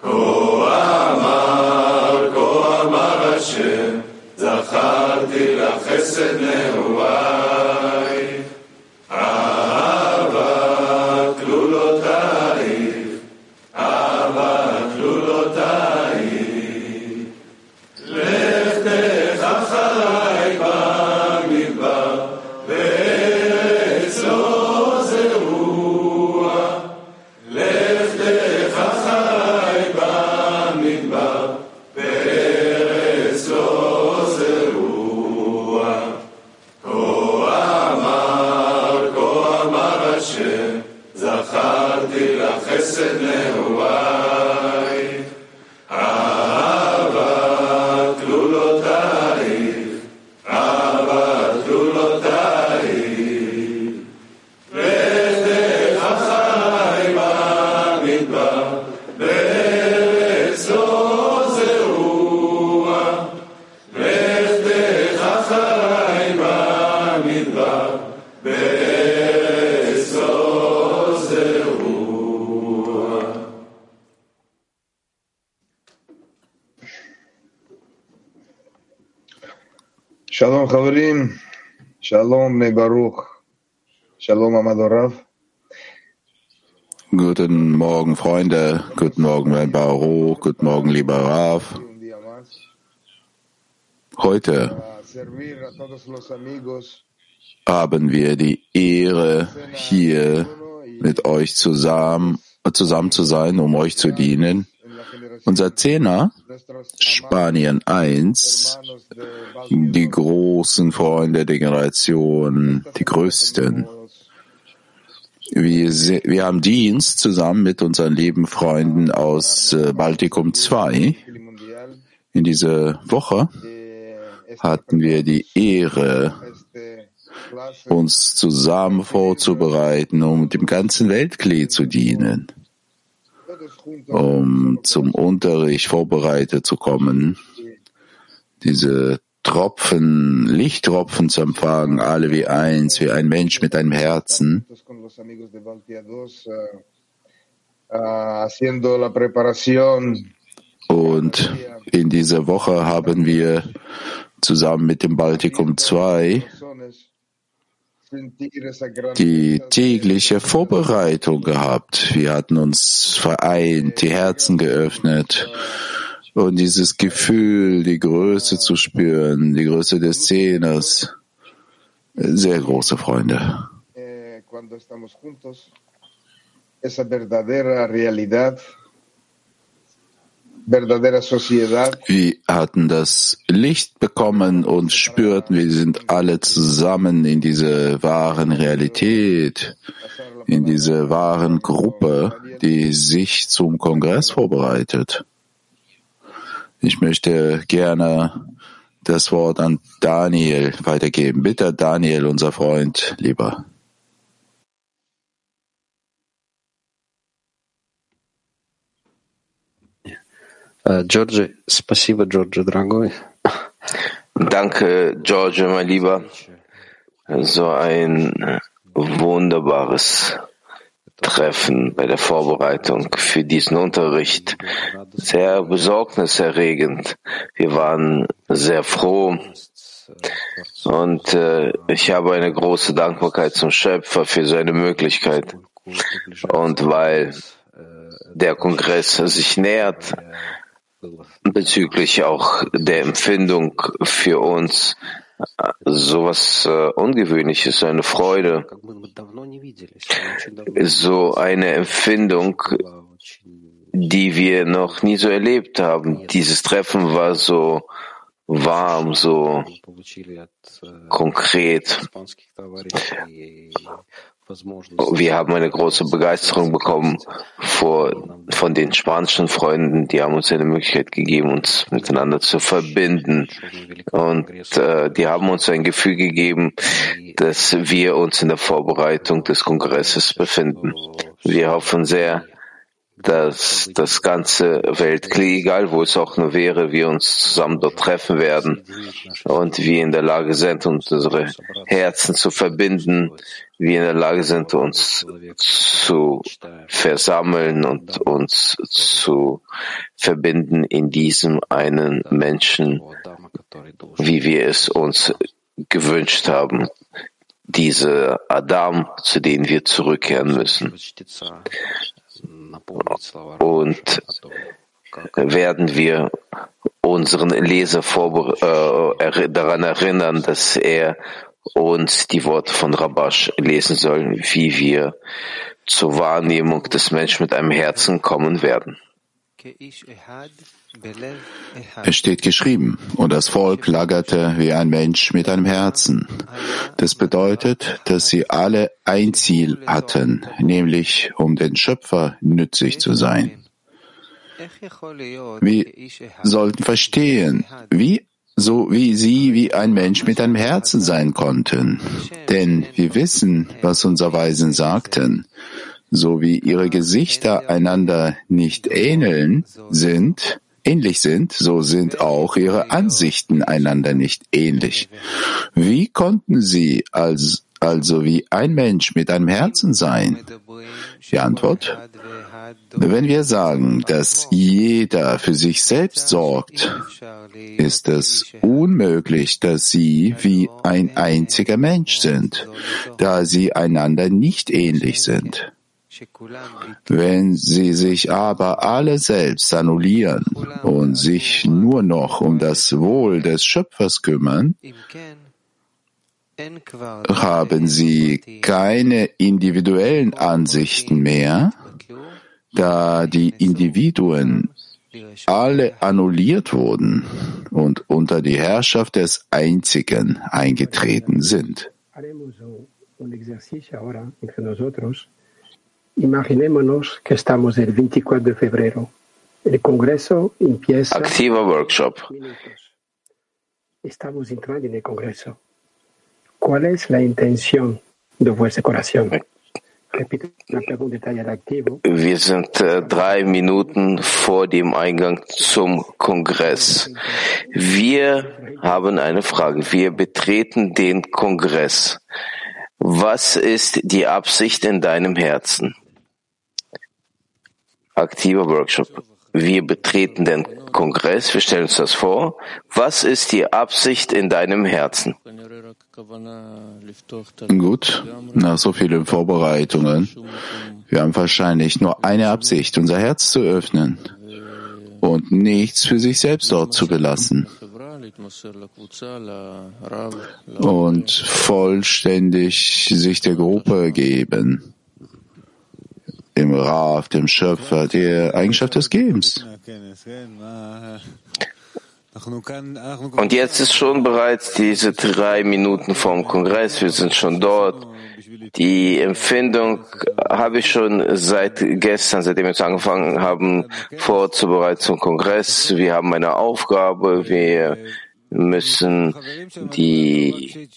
Go. Shalom Chavarim, Shalom Baruch, Shalom Amadorav. Guten Morgen, Freunde. Guten Morgen, mein Baruch. Guten Morgen, lieber Rav. Heute haben wir die Ehre, hier mit euch zusammen, zusammen zu sein, um euch zu dienen. Unser Zehner, Spanien 1, die großen Freunde der Generation, die größten. Wir, wir haben Dienst zusammen mit unseren lieben Freunden aus äh, Baltikum 2. In dieser Woche hatten wir die Ehre, uns zusammen vorzubereiten, um dem ganzen Weltklee zu dienen um zum Unterricht vorbereitet zu kommen, diese Tropfen, Lichttropfen zu empfangen, alle wie eins, wie ein Mensch mit einem Herzen. Und in dieser Woche haben wir zusammen mit dem Baltikum 2 die tägliche Vorbereitung gehabt. Wir hatten uns vereint, die Herzen geöffnet und dieses Gefühl, die Größe zu spüren, die Größe des Zehners. Sehr große Freunde. Wir hatten das Licht bekommen und spürten, wir sind alle zusammen in dieser wahren Realität, in dieser wahren Gruppe, die sich zum Kongress vorbereitet. Ich möchte gerne das Wort an Daniel weitergeben. Bitte, Daniel, unser Freund, lieber. George, спасибо, George, дорогой. Danke, George, mein Lieber. So ein wunderbares Treffen bei der Vorbereitung für diesen Unterricht. Sehr besorgniserregend. Wir waren sehr froh. Und äh, ich habe eine große Dankbarkeit zum Schöpfer für seine Möglichkeit. Und weil der Kongress sich nähert, bezüglich auch der Empfindung für uns sowas äh, Ungewöhnliches, eine Freude, so eine Empfindung, die wir noch nie so erlebt haben. Dieses Treffen war so warm, so konkret. Wir haben eine große Begeisterung bekommen vor, von den spanischen Freunden. Die haben uns eine Möglichkeit gegeben, uns miteinander zu verbinden. Und äh, die haben uns ein Gefühl gegeben, dass wir uns in der Vorbereitung des Kongresses befinden. Wir hoffen sehr, dass das ganze Weltkrieg, egal wo es auch nur wäre, wir uns zusammen dort treffen werden und wir in der Lage sind, unsere Herzen zu verbinden, wir in der Lage sind, uns zu versammeln und uns zu verbinden in diesem einen Menschen, wie wir es uns gewünscht haben diese Adam, zu denen wir zurückkehren müssen. Und werden wir unseren Leser äh, daran erinnern, dass er uns die Worte von Rabash lesen soll, wie wir zur Wahrnehmung des Menschen mit einem Herzen kommen werden. Es steht geschrieben, und das Volk lagerte wie ein Mensch mit einem Herzen. Das bedeutet, dass sie alle ein Ziel hatten, nämlich um den Schöpfer nützlich zu sein. Wir sollten verstehen, wie so wie sie wie ein Mensch mit einem Herzen sein konnten. Denn wir wissen, was unsere Weisen sagten. So wie ihre Gesichter einander nicht ähneln sind, ähnlich sind, so sind auch ihre Ansichten einander nicht ähnlich. Wie konnten sie als, also wie ein Mensch mit einem Herzen sein? Die Antwort? Wenn wir sagen, dass jeder für sich selbst sorgt, ist es unmöglich, dass sie wie ein einziger Mensch sind, da sie einander nicht ähnlich sind. Wenn sie sich aber alle selbst annullieren und sich nur noch um das Wohl des Schöpfers kümmern, haben sie keine individuellen Ansichten mehr, da die Individuen alle annulliert wurden und unter die Herrschaft des Einzigen eingetreten sind. Imaginémonos que estamos el 24 de febrero. El Congreso empieza. Activa workshop. Estamos entrando en el Congreso. ¿Cuál es la intención de vuestro corazón? Wir sind äh, drei Minuten vor dem Eingang zum Kongress. Wir haben eine Frage. Wir betreten den Kongress. Was ist die Absicht in deinem Herzen? aktiver Workshop. Wir betreten den Kongress, wir stellen uns das vor. Was ist die Absicht in deinem Herzen? Gut, nach so vielen Vorbereitungen. Wir haben wahrscheinlich nur eine Absicht, unser Herz zu öffnen und nichts für sich selbst dort zu belassen. Und vollständig sich der Gruppe geben dem Rav, dem Schöpfer, der Eigenschaft des Gebens. Und jetzt ist schon bereits diese drei Minuten vom Kongress. Wir sind schon dort. Die Empfindung habe ich schon seit gestern, seitdem wir angefangen haben, vorzubereiten zum Kongress. Wir haben eine Aufgabe. Wir müssen die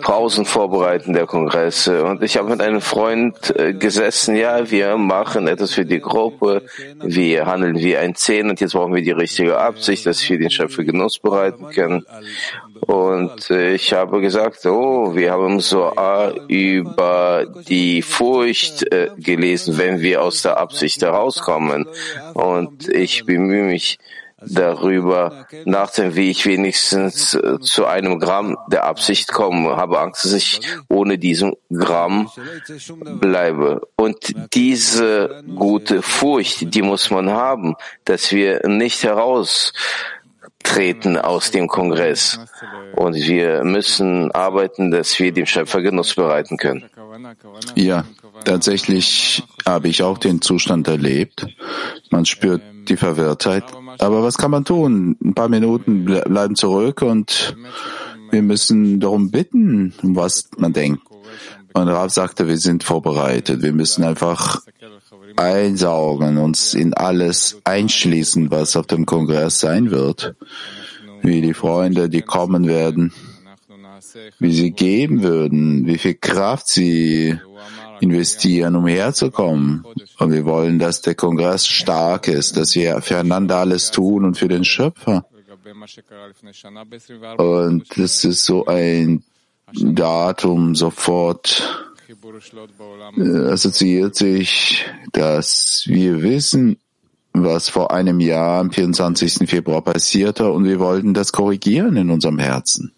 Pausen vorbereiten der Kongresse. Und ich habe mit einem Freund äh, gesessen, ja, wir machen etwas für die Gruppe, wir handeln wie ein Zehn und jetzt brauchen wir die richtige Absicht, dass wir den Schöpfer Genuss bereiten können. Und äh, ich habe gesagt, oh, wir haben so über die Furcht äh, gelesen, wenn wir aus der Absicht herauskommen. Und ich bemühe mich, darüber nachdenken, wie ich wenigstens äh, zu einem Gramm der Absicht komme. Habe Angst, dass ich ohne diesen Gramm bleibe. Und diese gute Furcht, die muss man haben, dass wir nicht heraustreten aus dem Kongress. Und wir müssen arbeiten, dass wir dem Schöpfer Genuss bereiten können. Ja, tatsächlich habe ich auch den Zustand erlebt. Man spürt die Verwirrtheit. Aber was kann man tun? Ein paar Minuten bleiben zurück und wir müssen darum bitten, was man denkt. Und Rav sagte, wir sind vorbereitet. Wir müssen einfach einsaugen, uns in alles einschließen, was auf dem Kongress sein wird. Wie die Freunde, die kommen werden, wie sie geben würden, wie viel Kraft sie investieren, um herzukommen. Und wir wollen, dass der Kongress stark ist, dass wir füreinander alles tun und für den Schöpfer. Und das ist so ein Datum sofort äh, assoziiert sich, dass wir wissen, was vor einem Jahr am 24. Februar passierte und wir wollten das korrigieren in unserem Herzen.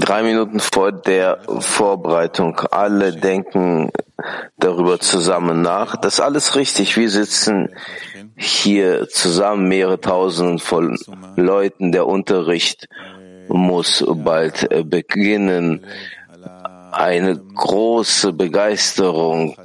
Drei Minuten vor der Vorbereitung. Alle denken darüber zusammen nach. Das ist alles richtig. Wir sitzen hier zusammen, mehrere tausend von Leuten. Der Unterricht muss bald beginnen. Eine große Begeisterung,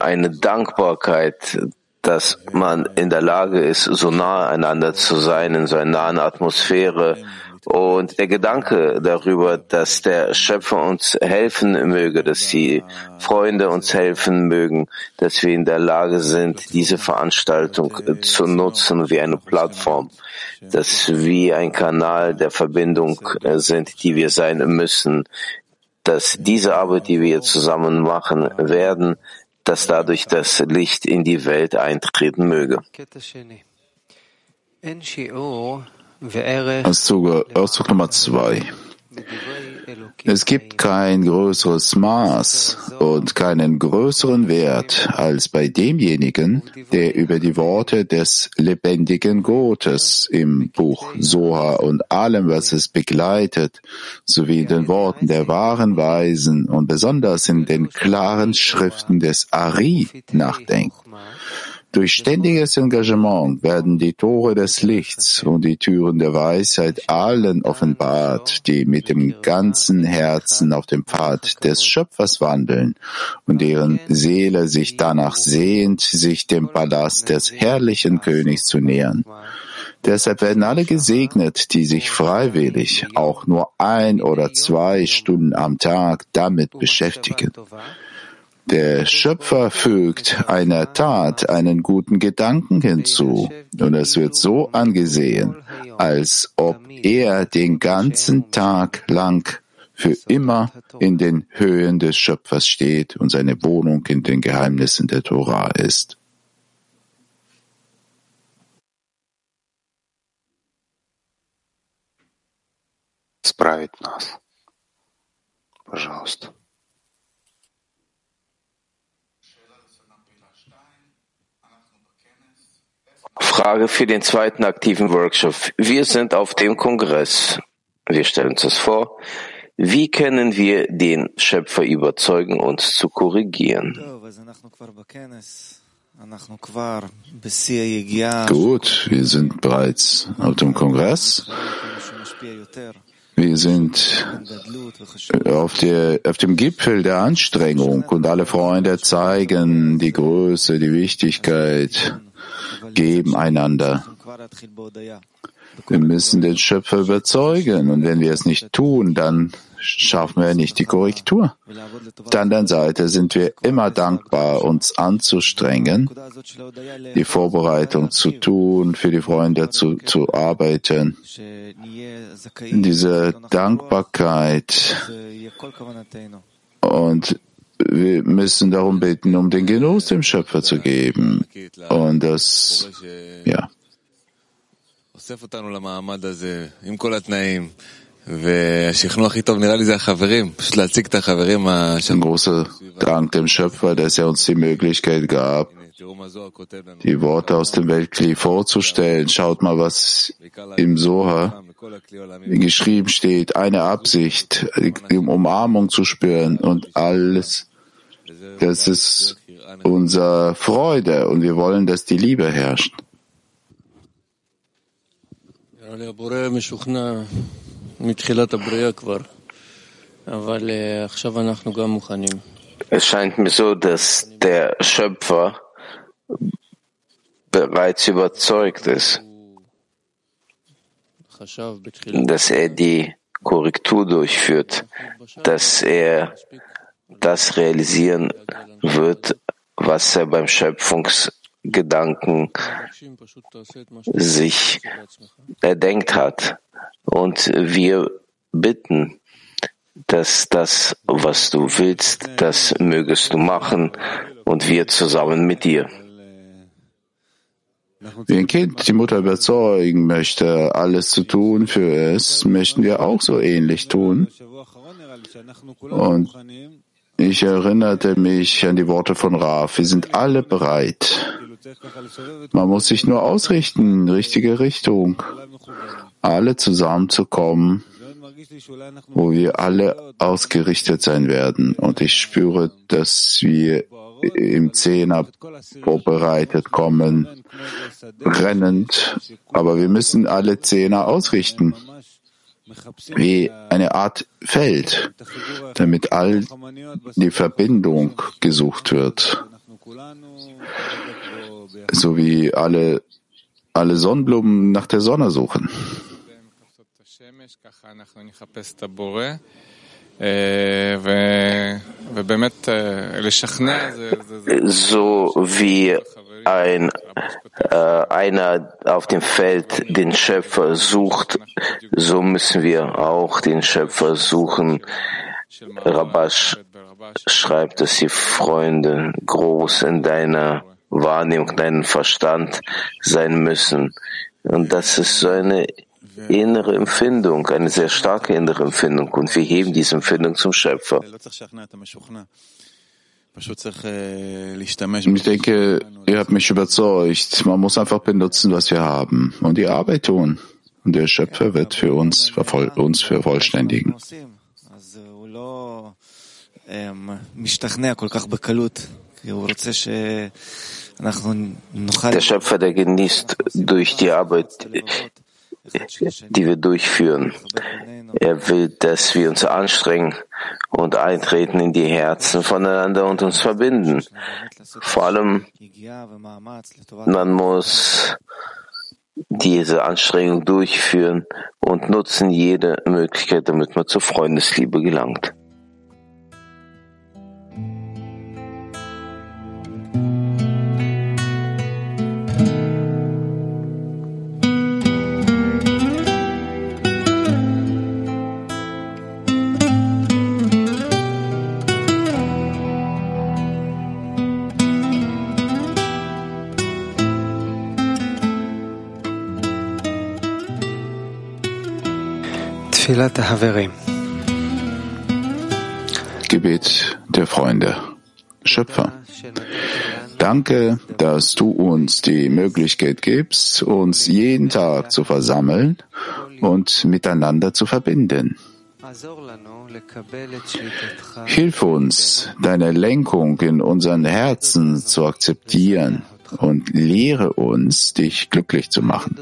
eine Dankbarkeit, dass man in der Lage ist, so nahe einander zu sein, in so einer nahen Atmosphäre. Und der Gedanke darüber, dass der Schöpfer uns helfen möge, dass die Freunde uns helfen mögen, dass wir in der Lage sind, diese Veranstaltung zu nutzen wie eine Plattform, dass wir ein Kanal der Verbindung sind, die wir sein müssen, dass diese Arbeit, die wir zusammen machen werden, dass dadurch das Licht in die Welt eintreten möge. Auszug, Nummer zwei. Es gibt kein größeres Maß und keinen größeren Wert als bei demjenigen, der über die Worte des lebendigen Gottes im Buch Soha und allem, was es begleitet, sowie in den Worten der wahren Weisen und besonders in den klaren Schriften des Ari nachdenkt. Durch ständiges Engagement werden die Tore des Lichts und die Türen der Weisheit allen offenbart, die mit dem ganzen Herzen auf dem Pfad des Schöpfers wandeln und deren Seele sich danach sehnt, sich dem Palast des herrlichen Königs zu nähern. Deshalb werden alle gesegnet, die sich freiwillig auch nur ein oder zwei Stunden am Tag damit beschäftigen. Der Schöpfer fügt einer Tat einen guten Gedanken hinzu und es wird so angesehen, als ob er den ganzen Tag lang für immer in den Höhen des Schöpfers steht und seine Wohnung in den Geheimnissen der Tora ist. Справить нас. Пожалуйста. Frage für den zweiten aktiven Workshop. Wir sind auf dem Kongress. Wir stellen uns das vor. Wie können wir den Schöpfer überzeugen, uns zu korrigieren? Gut, wir sind bereits auf dem Kongress. Wir sind auf, der, auf dem Gipfel der Anstrengung und alle Freunde zeigen die Größe, die Wichtigkeit geben einander. Wir müssen den Schöpfer überzeugen und wenn wir es nicht tun, dann schaffen wir nicht die Korrektur. Auf der anderen Seite sind wir immer dankbar, uns anzustrengen, die Vorbereitung zu tun, für die Freunde zu, zu arbeiten. Diese Dankbarkeit und wir müssen darum bitten, um den Genuss dem Schöpfer zu geben. Und das, ja. Ein großer Dank dem Schöpfer, dass er uns die Möglichkeit gab, die Worte aus dem Weltkli vorzustellen. Schaut mal, was im Soha geschrieben steht. Eine Absicht, die Umarmung zu spüren und alles das ist unsere Freude und wir wollen, dass die Liebe herrscht. Es scheint mir so, dass der Schöpfer bereits überzeugt ist, dass er die Korrektur durchführt, dass er das realisieren wird, was er beim Schöpfungsgedanken sich erdenkt hat. Und wir bitten, dass das, was du willst, das mögest du machen und wir zusammen mit dir. Wie ein Kind die Mutter überzeugen möchte, alles zu tun für es, möchten wir auch so ähnlich tun. Und ich erinnerte mich an die Worte von Raf. Wir sind alle bereit. Man muss sich nur ausrichten, richtige Richtung. Alle zusammenzukommen, wo wir alle ausgerichtet sein werden. Und ich spüre, dass wir im Zehner vorbereitet kommen, rennend. Aber wir müssen alle Zehner ausrichten wie eine Art Feld, damit all die Verbindung gesucht wird, so wie alle, alle Sonnenblumen nach der Sonne suchen. So wie ein, äh, einer auf dem Feld den Schöpfer sucht, so müssen wir auch den Schöpfer suchen. Rabash schreibt, dass die Freunde groß in deiner Wahrnehmung, deinem Verstand sein müssen. Und das ist so eine innere Empfindung, eine sehr starke innere Empfindung. Und wir heben diese Empfindung zum Schöpfer. Ich denke, ihr habt mich überzeugt. Man muss einfach benutzen, was wir haben und die Arbeit tun. Und der Schöpfer wird für uns, uns vervollständigen. Der Schöpfer, der genießt durch die Arbeit, die wir durchführen. Er will, dass wir uns anstrengen und eintreten in die Herzen voneinander und uns verbinden. Vor allem, man muss diese Anstrengung durchführen und nutzen jede Möglichkeit, damit man zur Freundesliebe gelangt. Gebet der Freunde. Schöpfer, danke, dass du uns die Möglichkeit gibst, uns jeden Tag zu versammeln und miteinander zu verbinden. Hilf uns, deine Lenkung in unseren Herzen zu akzeptieren und lehre uns, dich glücklich zu machen.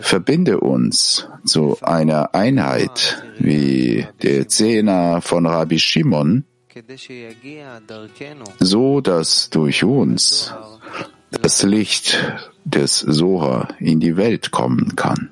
Verbinde uns zu einer Einheit wie der Zehner von Rabbi Shimon, so dass durch uns das Licht des Soha in die Welt kommen kann.